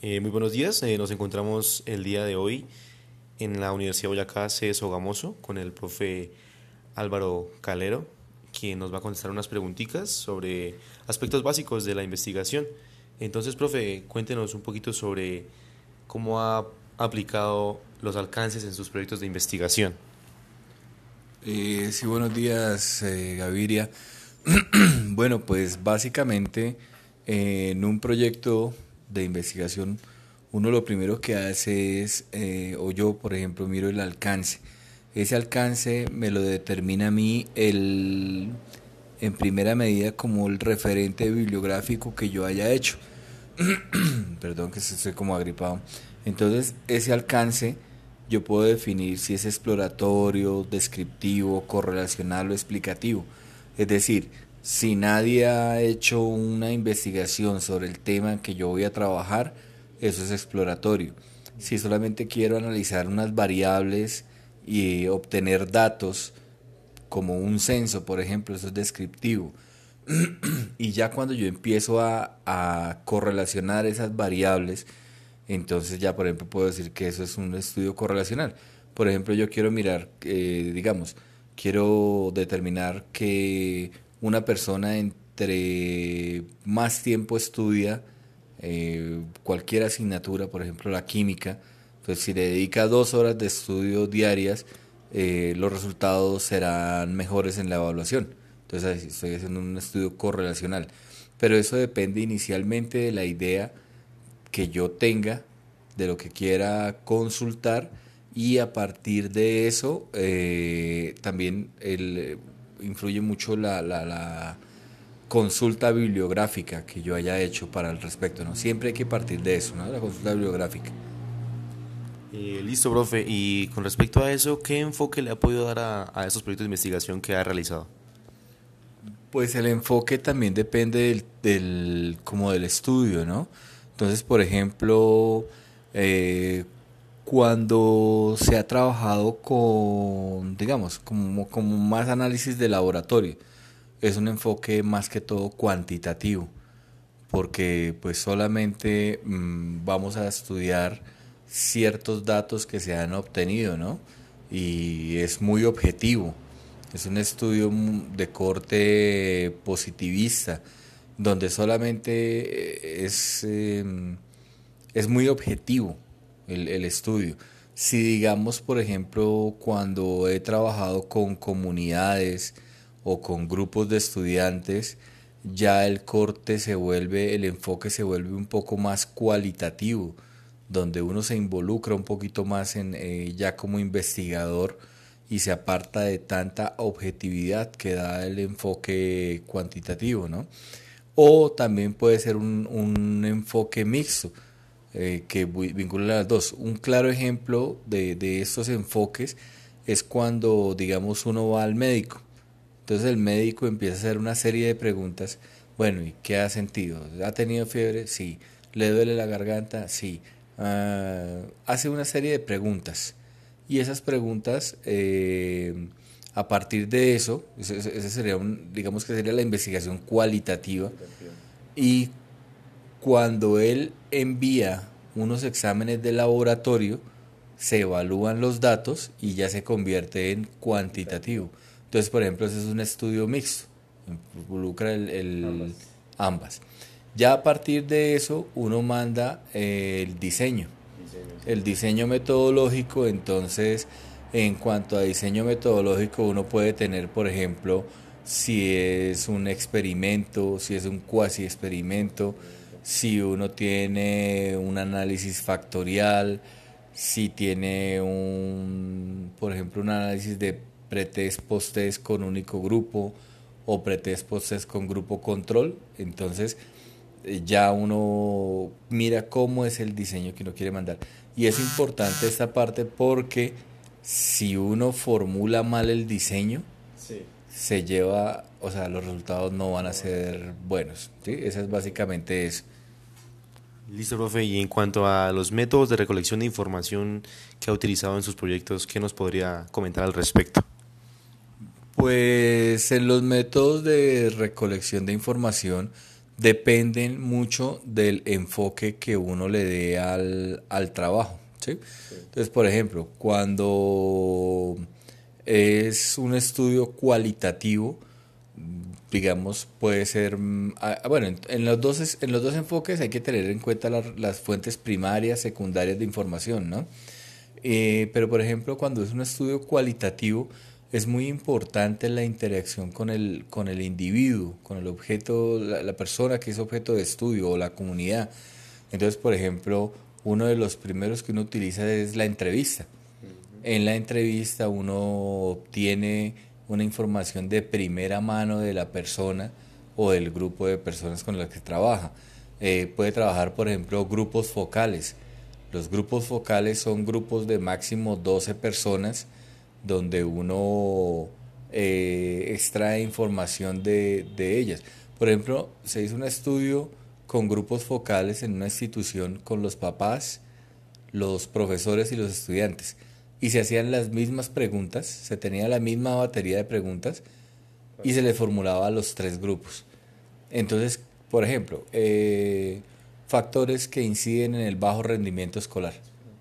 Eh, muy buenos días, eh, nos encontramos el día de hoy en la Universidad Boyacá C. Sogamoso con el profe Álvaro Calero, quien nos va a contestar unas preguntitas sobre aspectos básicos de la investigación. Entonces, profe, cuéntenos un poquito sobre cómo ha aplicado los alcances en sus proyectos de investigación. Eh, sí, buenos días, Gaviria. bueno, pues básicamente en un proyecto de investigación, uno lo primero que hace es, eh, o yo por ejemplo, miro el alcance. Ese alcance me lo determina a mí el, en primera medida como el referente bibliográfico que yo haya hecho. Perdón que estoy como agripado. Entonces, ese alcance yo puedo definir si es exploratorio, descriptivo, correlacional o explicativo. Es decir, si nadie ha hecho una investigación sobre el tema que yo voy a trabajar, eso es exploratorio. Si solamente quiero analizar unas variables y obtener datos, como un censo, por ejemplo, eso es descriptivo. y ya cuando yo empiezo a, correlacionar esas variables, entonces ya, por ejemplo, puedo decir que eso es un estudio correlacional. Por ejemplo, yo quiero mirar, eh, digamos, quiero determinar que una persona entre más tiempo estudia eh, cualquier asignatura, por ejemplo la química, entonces si le dedica dos horas de estudio diarias, eh, los resultados serán mejores en la evaluación. Entonces estoy haciendo un estudio correlacional. Pero eso depende inicialmente de la idea que yo tenga, de lo que quiera consultar y a partir de eso eh, también el, influye mucho la, la, consulta bibliográfica que yo haya hecho para el respecto, ¿no? Siempre hay que partir de eso, ¿no? La consulta bibliográfica. Eh, listo, profe. Y con respecto a eso, ¿qué enfoque le ha podido dar a, a esos proyectos de investigación que ha realizado? Pues el enfoque también depende del, del como del estudio, ¿no? Entonces, por ejemplo, eh, cuando se ha trabajado con, digamos, como, como más análisis de laboratorio, es un enfoque más que todo cuantitativo, porque pues solamente mm, vamos a estudiar ciertos datos que se han obtenido, ¿no? Y es muy objetivo, es un estudio de corte positivista, donde solamente eh, es, em, es muy objetivo el, estudio. Si digamos, por ejemplo, cuando he trabajado con comunidades o con grupos de estudiantes, ya el corte se vuelve, el enfoque se vuelve un poco más cualitativo, donde uno se involucra un poquito más en eh, ya como investigador y se aparta de tanta objetividad que da el enfoque cuantitativo, ¿no? O también puede ser un, un enfoque mixto, eh, que vincula las dos. Un claro ejemplo de, de estos enfoques es cuando, digamos, uno va al médico. Entonces el médico empieza a hacer una serie de preguntas. Bueno, ¿y qué ha sentido? ¿Ha tenido fiebre? Sí. ¿Le duele la garganta? Sí. Ah, hace una serie de preguntas. Y esas preguntas, eh, a partir de eso, ese, sería un, digamos que sería la investigación cualitativa. Y cuando él envía unos exámenes de laboratorio, se evalúan los datos y ya se convierte en cuantitativo. Entonces, por ejemplo, ese es un estudio mixto, involucra el, ambas. Ya a partir de eso, uno manda eh, el diseño, el diseño metodológico. Entonces, en cuanto a diseño metodológico, uno puede tener, por ejemplo, si es un experimento, si es un cuasi experimento, si uno tiene un análisis factorial, si tiene un, por ejemplo, un análisis de pretest post-test con único grupo o pretest post-test con grupo control, entonces eh, ya uno mira cómo es el diseño que uno quiere mandar. Y es importante esta parte porque si uno formula mal el diseño, se lleva, o sea, los resultados no van a ser buenos. ¿sí? Eso es básicamente eso. Listo, profe. Y en cuanto a los métodos de recolección de información que ha utilizado en sus proyectos, ¿qué nos podría comentar al respecto? Pues en los métodos de recolección de información dependen mucho del enfoque que uno le dé al, al trabajo. Entonces, por ejemplo, cuando es un estudio cualitativo, digamos, puede ser, mm, ah, bueno, en, los, dos, en los dos enfoques hay que tener en cuenta las fuentes primarias, secundarias de información, ¿no? Eh, pero, por ejemplo, cuando es un estudio cualitativo, es muy importante la interacción con el, con el individuo, con el objeto, la, persona que es objeto de estudio o la comunidad. Entonces, por ejemplo, uno de los primeros que uno utiliza es la entrevista. En la entrevista uno obtiene una información de primera mano de la persona o del grupo de personas con las que trabaja. Eh, puede trabajar, por ejemplo, grupos focales. Los grupos focales son grupos de máximo 12 personas donde uno eh, extrae información de, de, ellas. Por ejemplo, se hizo un estudio con grupos focales en una institución con los papás, los profesores y los estudiantes. Y se hacían las mismas preguntas, se tenía la misma batería de preguntas y se le formulaba a los tres grupos. Entonces, por ejemplo, eh, factores que inciden en el bajo rendimiento escolar.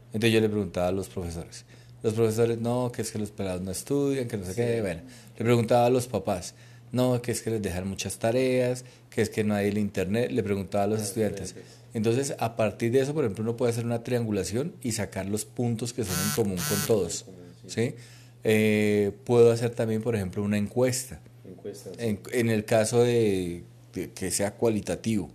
Entonces yo le preguntaba a los profesores, los profesores, no, que es que los pelados no estudian, que no sé qué. Bueno, le preguntaba a los papás, no, que es que les dejan muchas tareas, que es que no hay el internet. Le preguntaba a los estudiantes. Entonces, a partir de eso, por ejemplo, uno puede hacer una triangulación y sacar los puntos que son en común con todos. ¿sí? Eh, puedo hacer también, por ejemplo, una encuesta. En, en, el caso de, de que sea cualitativo.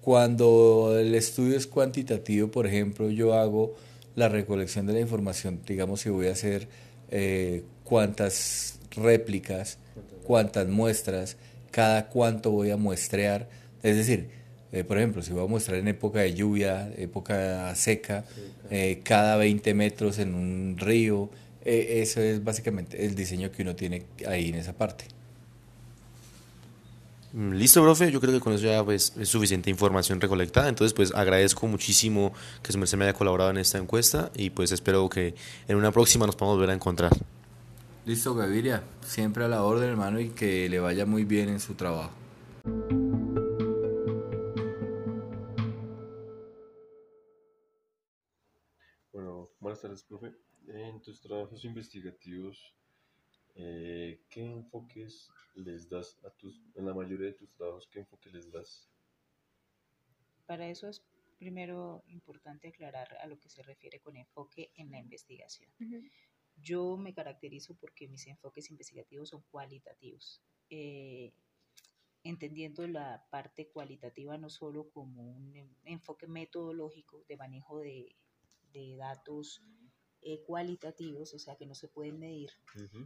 Cuando el estudio es cuantitativo, por ejemplo, yo hago la recolección de la información, digamos si voy a hacer eh, cuántas réplicas, cuántas muestras, cada cuánto voy a muestrear, es decir, eh, por ejemplo, si voy a muestrar en época de lluvia, época seca, eh, cada 20 metros en un río, eso es básicamente el diseño que uno tiene ahí en esa parte. Mm, listo, profe. Yo creo que con eso ya pues, es suficiente información recolectada. Entonces, pues agradezco muchísimo que su merced me haya colaborado en esta encuesta y pues espero que en una próxima nos podamos volver a encontrar. Listo, Gaviria. Siempre a la orden, hermano, y que le vaya muy bien en su trabajo. Buenas tardes, profe. En tus trabajos investigativos, eh, ¿qué enfoques les das a tus, en la mayoría de tus trabajos, qué enfoque les das? Para eso es primero importante aclarar a lo que se refiere con enfoque en la investigación. Yo me caracterizo porque mis enfoques investigativos son cualitativos, eh, entendiendo la parte cualitativa no solo como un enfoque metodológico de manejo de, de datos eh, cualitativos, o sea, que no se pueden medir,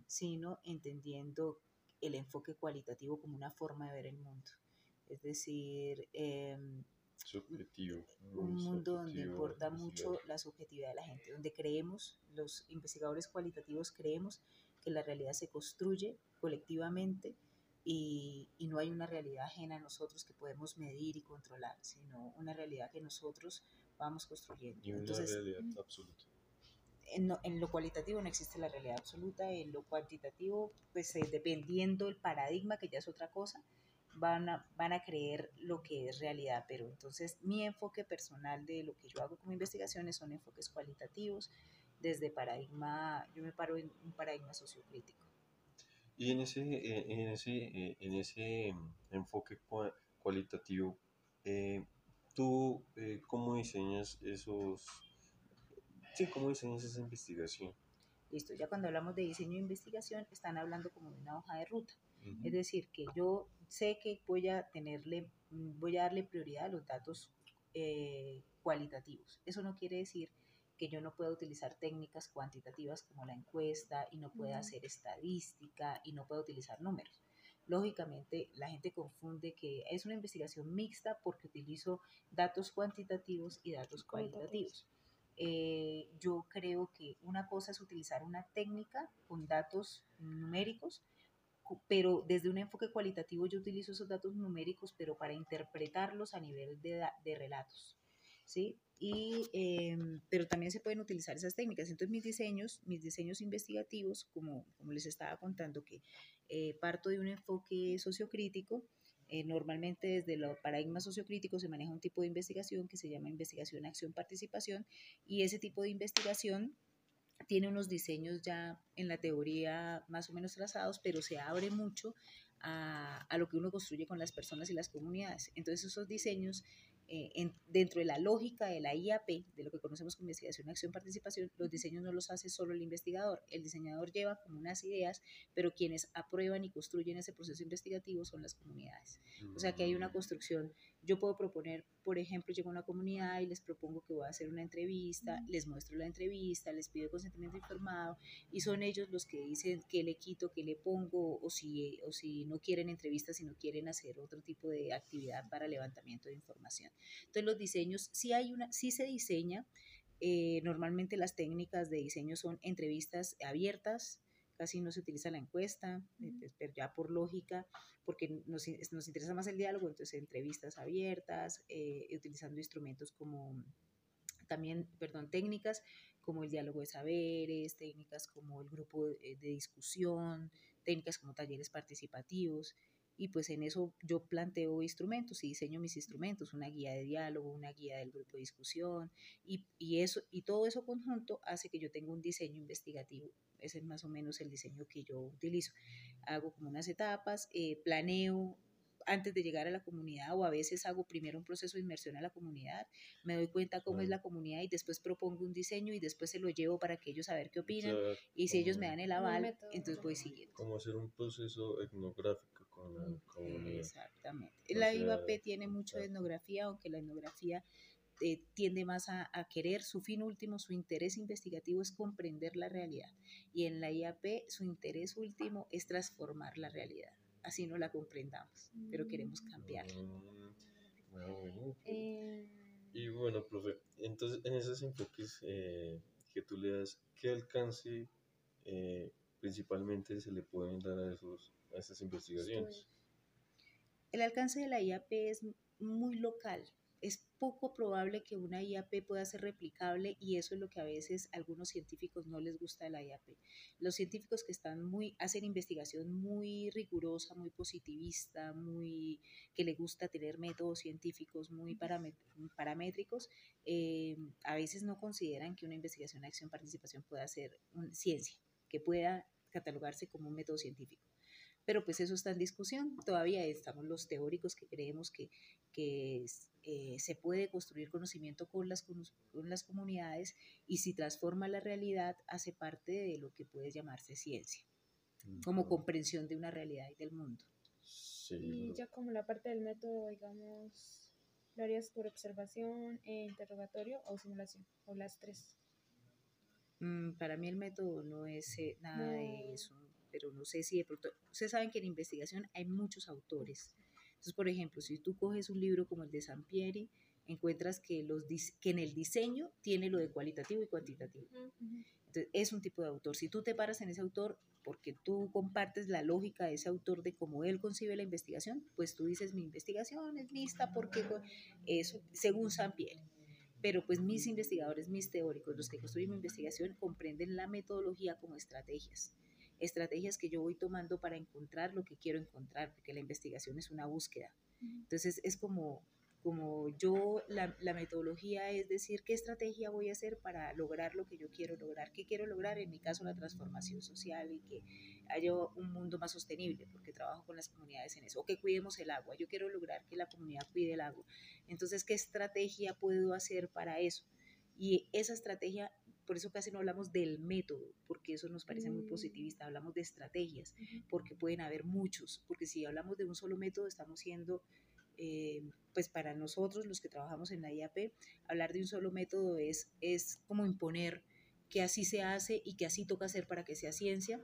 sino entendiendo el enfoque cualitativo como una forma de ver el mundo. Es decir, em, un mundo donde importa mucho la subjetividad de la gente, donde creemos, los investigadores cualitativos creemos que la realidad se construye colectivamente y, y, no hay una realidad ajena a nosotros que podemos medir y controlar, sino una realidad que nosotros vamos construyendo. Y una Entonces, realidad absoluta en, lo cualitativo no existe la realidad absoluta, en lo cuantitativo, pues eh, dependiendo el paradigma, que ya es otra cosa, van a, van a creer lo que es realidad. Pero entonces mi enfoque personal de lo que yo hago como investigaciones son enfoques cualitativos, desde paradigma, yo me paro en un paradigma sociocrítico. Y en ese, eh, en ese, eh, en ese mm, enfoque cualitativo, ¿tú cómo diseñas esos Sí, ¿cómo diseñas esa investigación? Listo, ya cuando hablamos de diseño de investigación, están hablando como de una hoja de ruta. Es decir, que yo sé que voy a tenerle, voy a darle prioridad a los datos eh, cualitativos. Eso no quiere decir que yo no pueda utilizar técnicas cuantitativas como la encuesta y no pueda hacer estadística y no pueda utilizar números. Lógicamente, la gente confunde que es una investigación mixta porque utilizo datos cuantitativos y datos cualitativos. Eh, yo creo que una cosa es utilizar una técnica con datos numéricos, pero desde un enfoque cualitativo yo utilizo esos datos numéricos, pero para interpretarlos a nivel de, de relatos. ¿Sí? Y, em, pero también se pueden utilizar esas técnicas. Entonces mis diseños, mis diseños investigativos, como, como les estaba contando, que eh, parto de un enfoque sociocrítico, Eh, normalmente desde los paradigmas sociocríticos se maneja un tipo de investigación que se llama investigación, acción, participación y ese tipo de investigación tiene unos diseños ya en la teoría más o menos trazados, pero se abre mucho a, a, lo que uno construye con las personas y las comunidades. Entonces esos diseños eh, en, dentro de la lógica de la IAP, de lo que conocemos como investigación, acción, participación, los diseños no los hace solo el investigador. El diseñador lleva como unas ideas, pero quienes aprueban y construyen ese proceso investigativo son las comunidades. O sea que hay una construcción. Yo puedo proponer, por ejemplo, llego a una comunidad y les propongo que voy a hacer una entrevista, les muestro la entrevista, les pido consentimiento informado y son ellos los que dicen qué le quito, qué le pongo o si, o si no quieren entrevistas, si no quieren hacer otro tipo de actividad para levantamiento de información. Entonces los diseños, sí, hay una, sí se diseña, eh, normalmente las técnicas de diseño son entrevistas abiertas, casi no se utiliza la encuesta, eh, pues, pero ya por lógica, porque nos, nos, interesa más el diálogo, entonces entrevistas abiertas, eh, utilizando instrumentos como también, perdón, técnicas como el diálogo de saberes, técnicas como el grupo de, de discusión, técnicas como talleres participativos y pues en eso yo planteo instrumentos y diseño mis instrumentos, una guía de diálogo, una guía del grupo de discusión y, y, eso, y todo eso conjunto hace que yo tenga un diseño investigativo. Ese es más o menos el diseño que yo utilizo. Hago como unas etapas, eh, planeo antes de llegar a la comunidad o a veces hago primero un proceso de inmersión a la comunidad, me doy cuenta cómo es la comunidad y después propongo un diseño y después se lo llevo para que ellos a ver qué opinan o sea, y si ellos me dan el aval, entonces voy siguiendo. Como hacer un proceso etnográfico con la comunidad. Exactamente. La IVAP tiene mucho de etnografía, aunque la etnografía eh, tiende más a, a, querer, su fin último, su interés investigativo es comprender la realidad. Y en la IAP su interés último es transformar la realidad. Así no la comprendamos, pero queremos cambiarla. Mm, bueno, bueno. Eh... Y bueno, profe, entonces en esos enfoques eh, que tú le das, ¿qué alcance eh, principalmente se le pueden dar a, esos, a esas investigaciones? El alcance de la IAP es muy local. Es poco probable que una IAP pueda ser replicable y eso es lo que a veces a algunos científicos no les gusta de la IAP. Los científicos que están muy, hacen investigación muy rigurosa, muy positivista, muy, que le gusta tener métodos científicos muy paramétricos, eh, a veces no consideran que una investigación, acción, participación pueda ser una ciencia, que pueda catalogarse como un método científico pero pues eso está en discusión. Todavía estamos los teóricos que creemos que, que eh, se puede construir conocimiento con las, con las comunidades y si transforma la realidad hace parte de lo que puede llamarse ciencia, como comprensión de una realidad y del mundo. Sí. Y ya como la parte del método, digamos, ¿lo harías por observación, e interrogatorio o simulación? ¿O las tres? Mm, para mí el método no es eh, nada no. de eso pero no sé si de pronto, ustedes saben que en investigación hay muchos autores. Entonces, por ejemplo, si tú coges un libro como el de Sampieri, encuentras que, los, que en el diseño tiene lo de cualitativo y cuantitativo. Entonces, es un tipo de autor. Si tú te paras en ese autor porque tú compartes la lógica de ese autor de cómo él concibe la investigación, pues tú dices, mi investigación es mixta porque eso, según Sampieri pero pues mis investigadores, mis teóricos, los que construyen mi investigación, comprenden la metodología como estrategias estrategias que yo voy tomando para encontrar lo que quiero encontrar, porque la investigación es una búsqueda. Entonces es como, como yo, la, la, metodología es decir, qué estrategia voy a hacer para lograr lo que yo quiero lograr, qué quiero lograr, en mi caso la transformación social y que haya un mundo más sostenible, porque trabajo con las comunidades en eso, o que cuidemos el agua, yo quiero lograr que la comunidad cuide el agua. Entonces, ¿qué estrategia puedo hacer para eso? Y esa estrategia por eso casi no hablamos del método, porque eso nos parece muy positivista, hablamos de estrategias, porque pueden haber muchos, porque si hablamos de un solo método estamos siendo, eh, pues para nosotros los que trabajamos en la IAP, hablar de un solo método es, es como imponer que así se hace y que así toca hacer para que sea ciencia,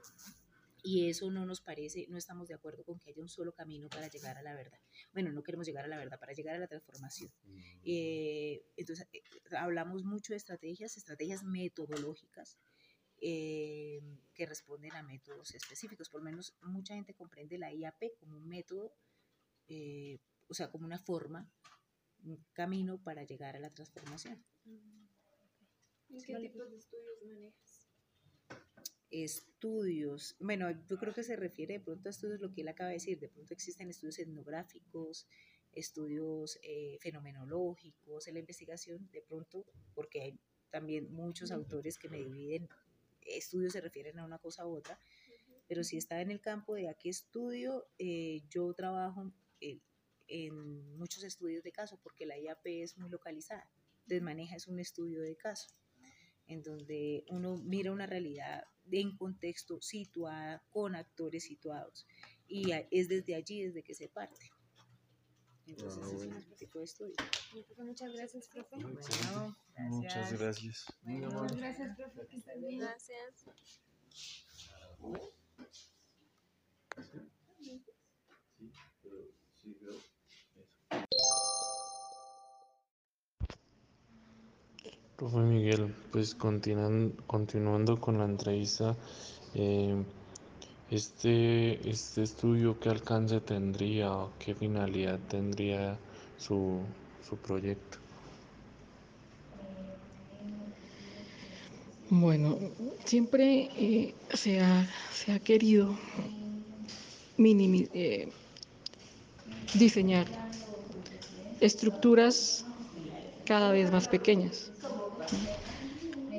y eso no nos parece, no estamos de acuerdo con que haya un solo camino para llegar a la verdad. Bueno, no queremos llegar a la verdad, para llegar a la transformación. Eh, entonces, eh, hablamos mucho de estrategias, estrategias metodológicas. Eh, que responden a métodos específicos. Por lo menos mucha gente comprende la IAP como un método, eh, o sea, como una forma, un camino para llegar a la transformación. ¿Y qué tipos de estudios manejas? Estudios, bueno, yo creo que se refiere de pronto a estudios, lo que él acaba de decir, de pronto existen estudios etnográficos, estudios eh, fenomenológicos en la investigación, de pronto, porque hay también muchos autores que me dividen, estudios se refieren a una cosa u otra, pero si está en el campo de a qué estudio, eh, yo trabajo en muchos estudios de caso, porque la IAP es muy localizada, desmaneja es un estudio de caso, en donde uno mira una realidad en contexto situada, con actores situados, y es desde allí desde que se parte. Entonces, ah, es un tipo de estudio. Muchas gracias, profe. Muchas gracias. Muchas gracias, profe. Gracias. Profe Miguel, pues continuan, continuando con la entrevista, eh, este, este estudio, ¿qué alcance tendría o qué finalidad tendría su, su proyecto? Bueno, siempre eh, se, ha, se, ha, querido eh, diseñar estructuras cada vez más pequeñas.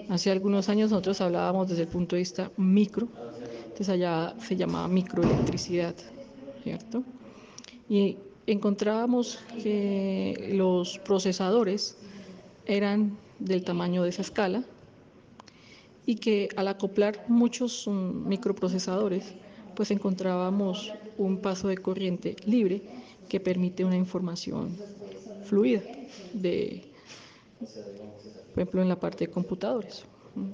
Hace algunos años nosotros hablábamos desde el punto de vista micro, entonces allá se llamaba microelectricidad, ¿cierto? Y encontrábamos que los procesadores eran del tamaño de esa escala y que al acoplar muchos mm, microprocesadores, pues encontrábamos un paso de corriente libre que permite una información fluida de por ejemplo, en la parte de computadores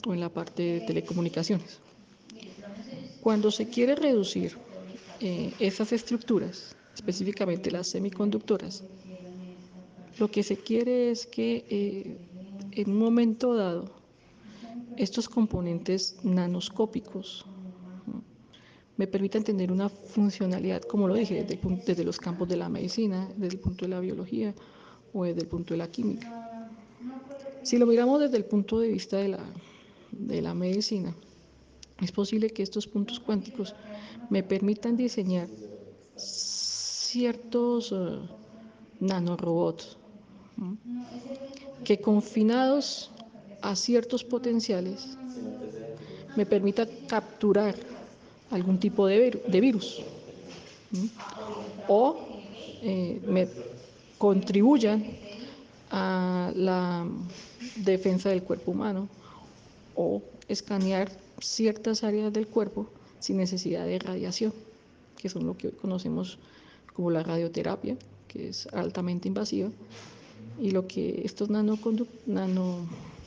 o en la parte de telecomunicaciones. Cuando se quiere reducir eh, esas estructuras, específicamente las semiconductoras, lo que se quiere es que eh, en un momento dado estos componentes nanoscópicos me permitan tener una funcionalidad, como lo dije, desde, desde los campos de la medicina, desde el punto de la biología o desde el punto de la química. Si lo miramos desde el punto de vista de la, de la medicina, es posible que estos puntos cuánticos me permitan diseñar ciertos uh, nanorobots que confinados a ciertos potenciales me permita capturar algún tipo de, de virus o eh, me contribuyan a la defensa del cuerpo humano o escanear ciertas áreas del cuerpo sin necesidad de radiación, que son lo que hoy conocemos como la radioterapia, que es altamente invasiva, y lo que estos nano,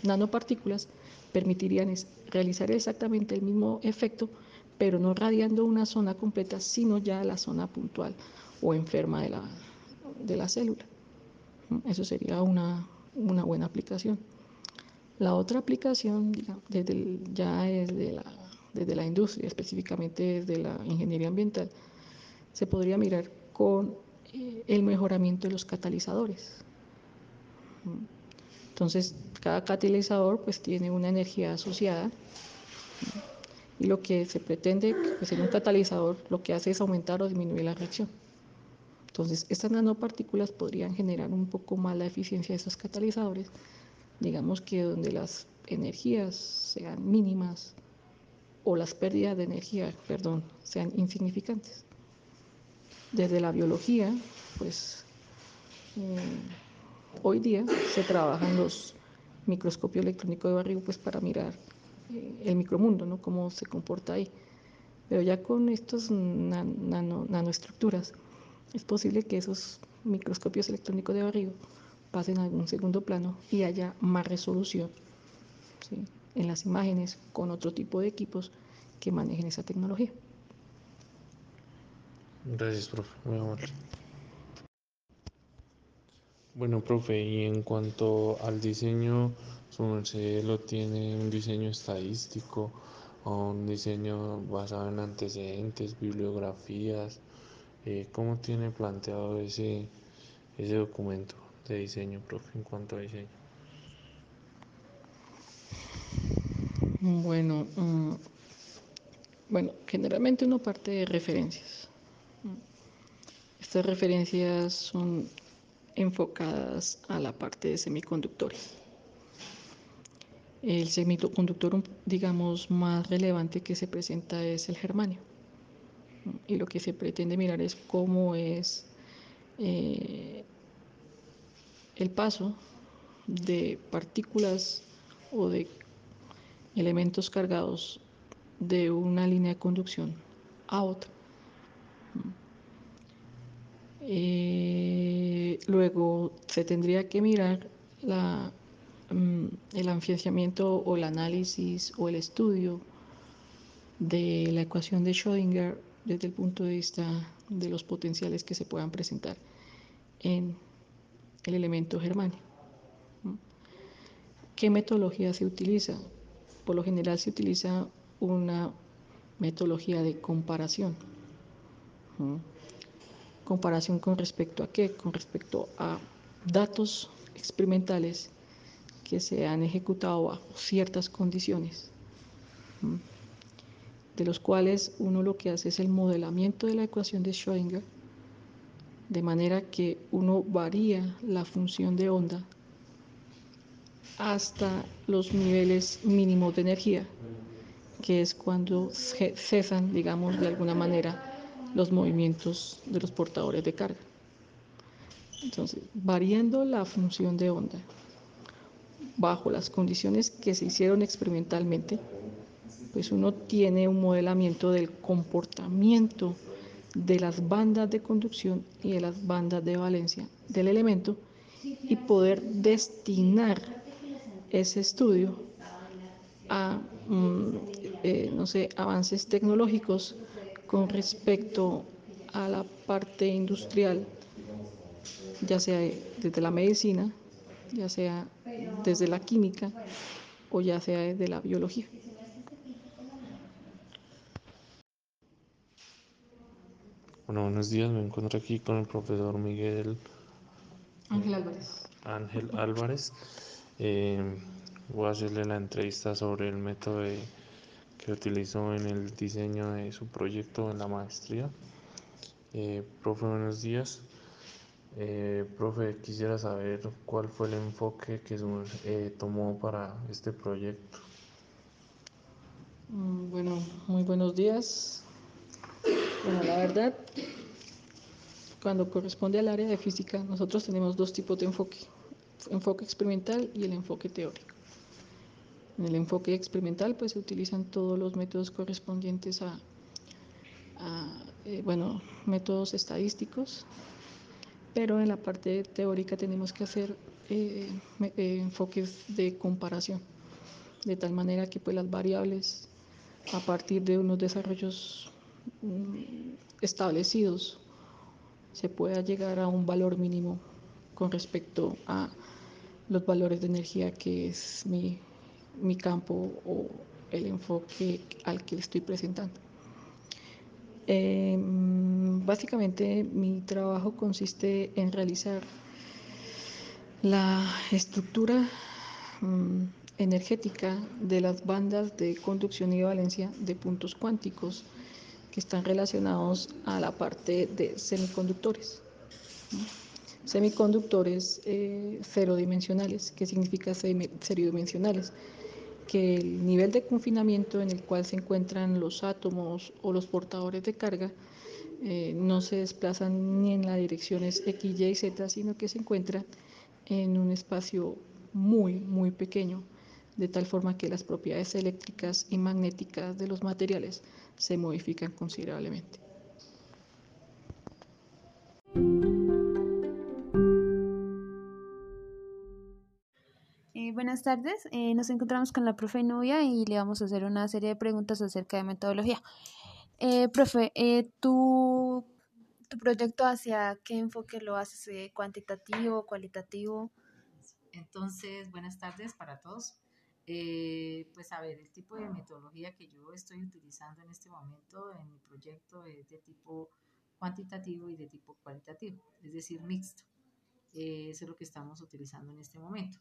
nanopartículas permitirían es realizar exactamente el mismo efecto, pero no radiando una zona completa, sino ya la zona puntual o enferma de la, de la célula. Eso sería una, buena aplicación. La otra aplicación, desde ya es de la, desde la industria, específicamente desde la ingeniería ambiental, se podría mirar con eh, el mejoramiento de los catalizadores. Entonces, cada catalizador pues tiene una energía asociada y lo que se pretende pues, en un catalizador lo que hace es aumentar o disminuir la reacción. Entonces, estas nanopartículas podrían generar un poco más la eficiencia de esos catalizadores, digamos que donde las energías sean mínimas o las pérdidas de energía, perdón, sean insignificantes. Desde la biología, pues mm, hoy día se trabajan los microscopios electrónicos de barrigo pues para mirar eh, el micromundo, ¿no? Cómo se comporta ahí. Pero ya con estas nanoestructuras, es posible que esos microscopios electrónicos de barrigo pasen a un segundo plano y haya más resolución en las imágenes con otro tipo de equipos que manejen esa tecnología. Gracias, profe. Bueno, profe, y en cuanto al diseño, su merced lo tiene un diseño estadístico o un diseño basado en antecedentes, bibliografías, eh, ¿Cómo tiene planteado ese, ese documento de diseño, profe, en cuanto a diseño? Bueno, mm, bueno, generalmente uno parte de referencias. Estas referencias son enfocadas a la parte de semiconductores. El semiconductor, digamos, más relevante que se presenta es el germanio. Y lo que se pretende mirar es cómo es eh, el paso de partículas o de elementos cargados de una línea de conducción a otra. Eh, luego se tendría que mirar mm, el afianzamiento o el análisis o el estudio de la ecuación de Schrödinger desde el punto de vista de los potenciales que se puedan presentar en el elemento germanio. ¿Qué metodología se utiliza? Por lo general se utiliza una metodología de comparación. ¿Comparación con respecto a qué? Con respecto a datos experimentales que se han ejecutado bajo ciertas condiciones, de los cuales uno lo que hace es el modelamiento de la ecuación de Schrödinger, de manera que uno varía la función de onda hasta los niveles mínimos de energía, que es cuando cesan, digamos, de alguna manera los movimientos de los portadores de carga. Entonces, variando la función de onda bajo las condiciones que se hicieron experimentalmente, pues uno tiene un modelamiento del comportamiento de las bandas de conducción y de las bandas de valencia del elemento y poder destinar ese estudio a, mm, eh, no sé, avances tecnológicos con respecto a la parte industrial, ya sea desde la medicina, ya sea desde la química o ya sea desde la biología. Bueno, buenos días, me encuentro aquí con el profesor Miguel Ángel Álvarez. Ángel Álvarez. Eh, voy a hacerle la entrevista sobre el método que utilizó en el diseño de su proyecto en la maestría. Eh, profe, buenos días. Eh, profe, quisiera saber cuál fue el enfoque que tomó para este proyecto. Mm, bueno, muy buenos días. Bueno, la verdad, cuando corresponde al área de física, nosotros tenemos dos tipos de enfoque enfoque experimental y el enfoque teórico. En el enfoque experimental pues se utilizan todos los métodos correspondientes a, eh, bueno, métodos estadísticos, pero en la parte teórica tenemos que hacer eh, eh, enfoques de comparación, de tal manera que pues las variables a partir de unos desarrollos establecidos se pueda llegar a un valor mínimo con respecto a los valores de energía que es mi, mi campo o el enfoque al que le estoy presentando. Em, básicamente mi trabajo consiste en realizar la estructura mm, energética de las bandas de conducción y valencia de puntos cuánticos que están relacionados a la parte de semiconductores semiconductores eh, dimensionales ¿Qué significa dimensionales Que el nivel de confinamiento en el cual se encuentran los átomos o los portadores de carga eh, no se desplazan ni en las direcciones X, Y, Z, sino que se encuentran en un espacio muy, muy pequeño, de tal forma que las propiedades eléctricas y magnéticas de los materiales se modifican considerablemente. buenas tardes. Eh, nos encontramos con la profe Nubia y le vamos a hacer una serie de preguntas acerca de metodología. Eh, profe, eh, ¿tu, ¿tu proyecto hacia qué enfoque lo haces? Eh, ¿Cuantitativo, cualitativo? Entonces, buenas tardes para todos. Eh, pues a ver, el tipo de metodología que yo estoy utilizando en este momento en mi proyecto es de tipo cuantitativo y de tipo cualitativo, es decir, mixto. eso es lo que estamos utilizando en este momento.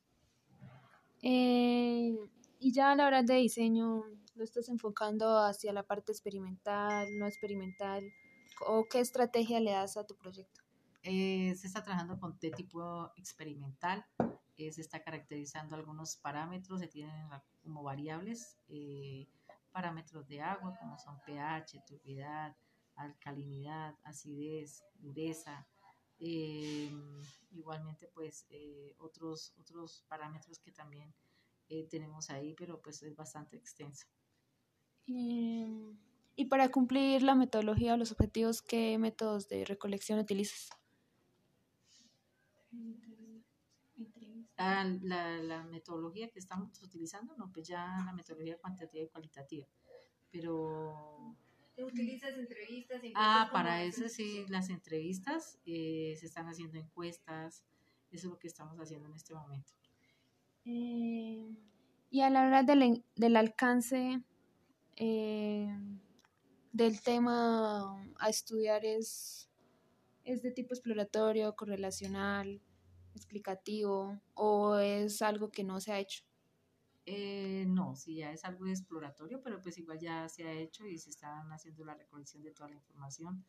Eh, y ya a la hora de diseño, lo estás enfocando hacia la parte experimental, no experimental, o qué estrategia le das a tu proyecto? Eh, se está trabajando con de tipo experimental, eh, se está caracterizando algunos parámetros, se tienen como variables, eh, parámetros de agua como son pH, turbidez, alcalinidad, acidez, dureza, igualmente pues otros, otros parámetros que también tenemos ahí, pero pues es bastante extenso. y para cumplir la metodología o los objetivos, ¿qué métodos de recolección utilizas? Ah, la, la, metodología que estamos utilizando, no, pues ya la metodología cuantitativa y cualitativa. Pero... ¿Utilizas entrevistas? Ah, para eso sí, las entrevistas, eh, se están haciendo encuestas, eso es lo que estamos haciendo en este momento. Eh, y a la hora del, del alcance eh, del tema a estudiar es, es de tipo exploratorio, correlacional, explicativo o es algo que no se ha hecho? Eh, no, sí, ya es algo exploratorio, pero pues igual ya se ha hecho y se están haciendo la recolección de toda la información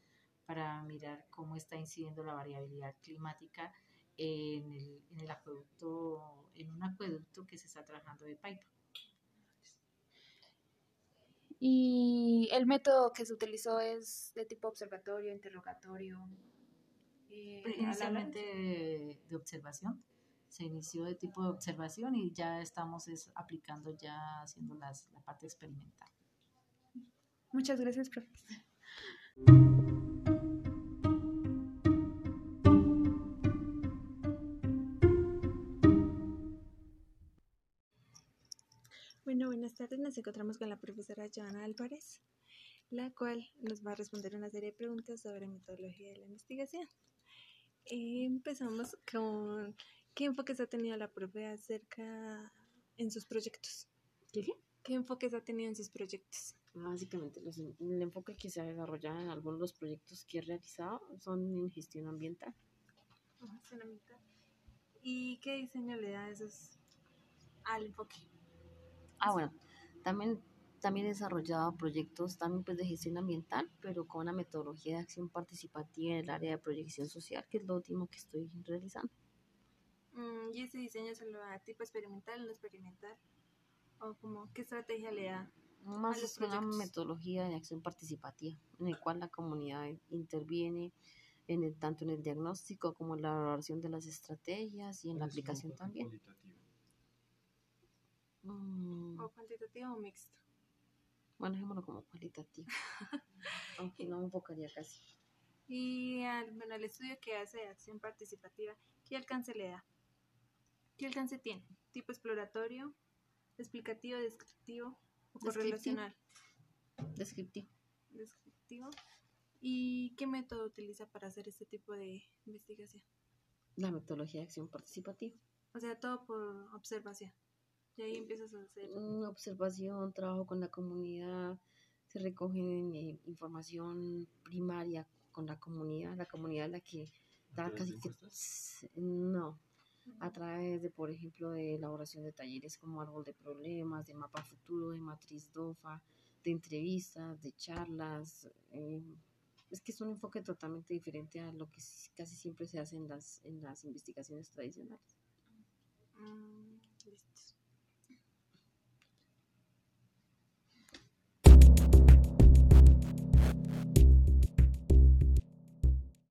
para mirar cómo está incidiendo la variabilidad climática en el, en el acueducto, en un acueducto que se está trabajando de Paipa. ¿Y el método que se utilizó es de tipo observatorio, interrogatorio? Eh, inicialmente de, observación. Se inició de tipo de observación y ya estamos es, aplicando, ya haciendo las, la parte experimental. Muchas gracias, profesor. Bueno, buenas tardes. Nos encontramos con la profesora Joana Álvarez, la cual nos va a responder una serie de preguntas sobre metodología de la investigación. Empezamos con qué enfoques ha tenido la profe acerca en sus proyectos. ¿Qué? ¿Qué enfoques ha tenido en sus proyectos? Básicamente, los, el enfoque que se ha desarrollado en algunos de los proyectos que he realizado son en gestión ambiental. Gestión ambiental. ¿Y qué diseño le da esos al enfoque? Ah, bueno, también también he desarrollado proyectos también pues de gestión ambiental, pero con una metodología de acción participativa en el área de proyección social, que es lo último que estoy realizando. Mm, ¿Y ese diseño se lo da tipo experimental, no experimental? ¿O como qué estrategia le da? Más es una metodología de acción participativa, en el cual la comunidad interviene en el, tanto en el diagnóstico como en la elaboración de las estrategias y en la aplicación también. Mm. ¿O cuantitativo o mixto? Bueno, dejémoslo como cualitativo. aunque no me enfocaría casi. Y bueno, el estudio que hace de acción participativa, ¿qué alcance le da? ¿Qué alcance tiene? ¿Tipo exploratorio, explicativo, descriptivo o correlacional? Descriptivo. Descriptivo. ¿Y qué método utiliza para hacer este tipo de investigación? La metodología de acción participativa. O sea, todo por observación. Y ahí empiezas a hacer. Una observación, trabajo con la comunidad, se recoge eh, información primaria con la comunidad, la comunidad la que da casi que. No, a través de, por ejemplo, de elaboración de talleres como árbol de problemas, de mapa futuro, de matriz DOFA, de entrevistas, de charlas. Eh, es que es un enfoque totalmente diferente a lo que casi siempre se hace en las, en las investigaciones tradicionales. Mm, listo.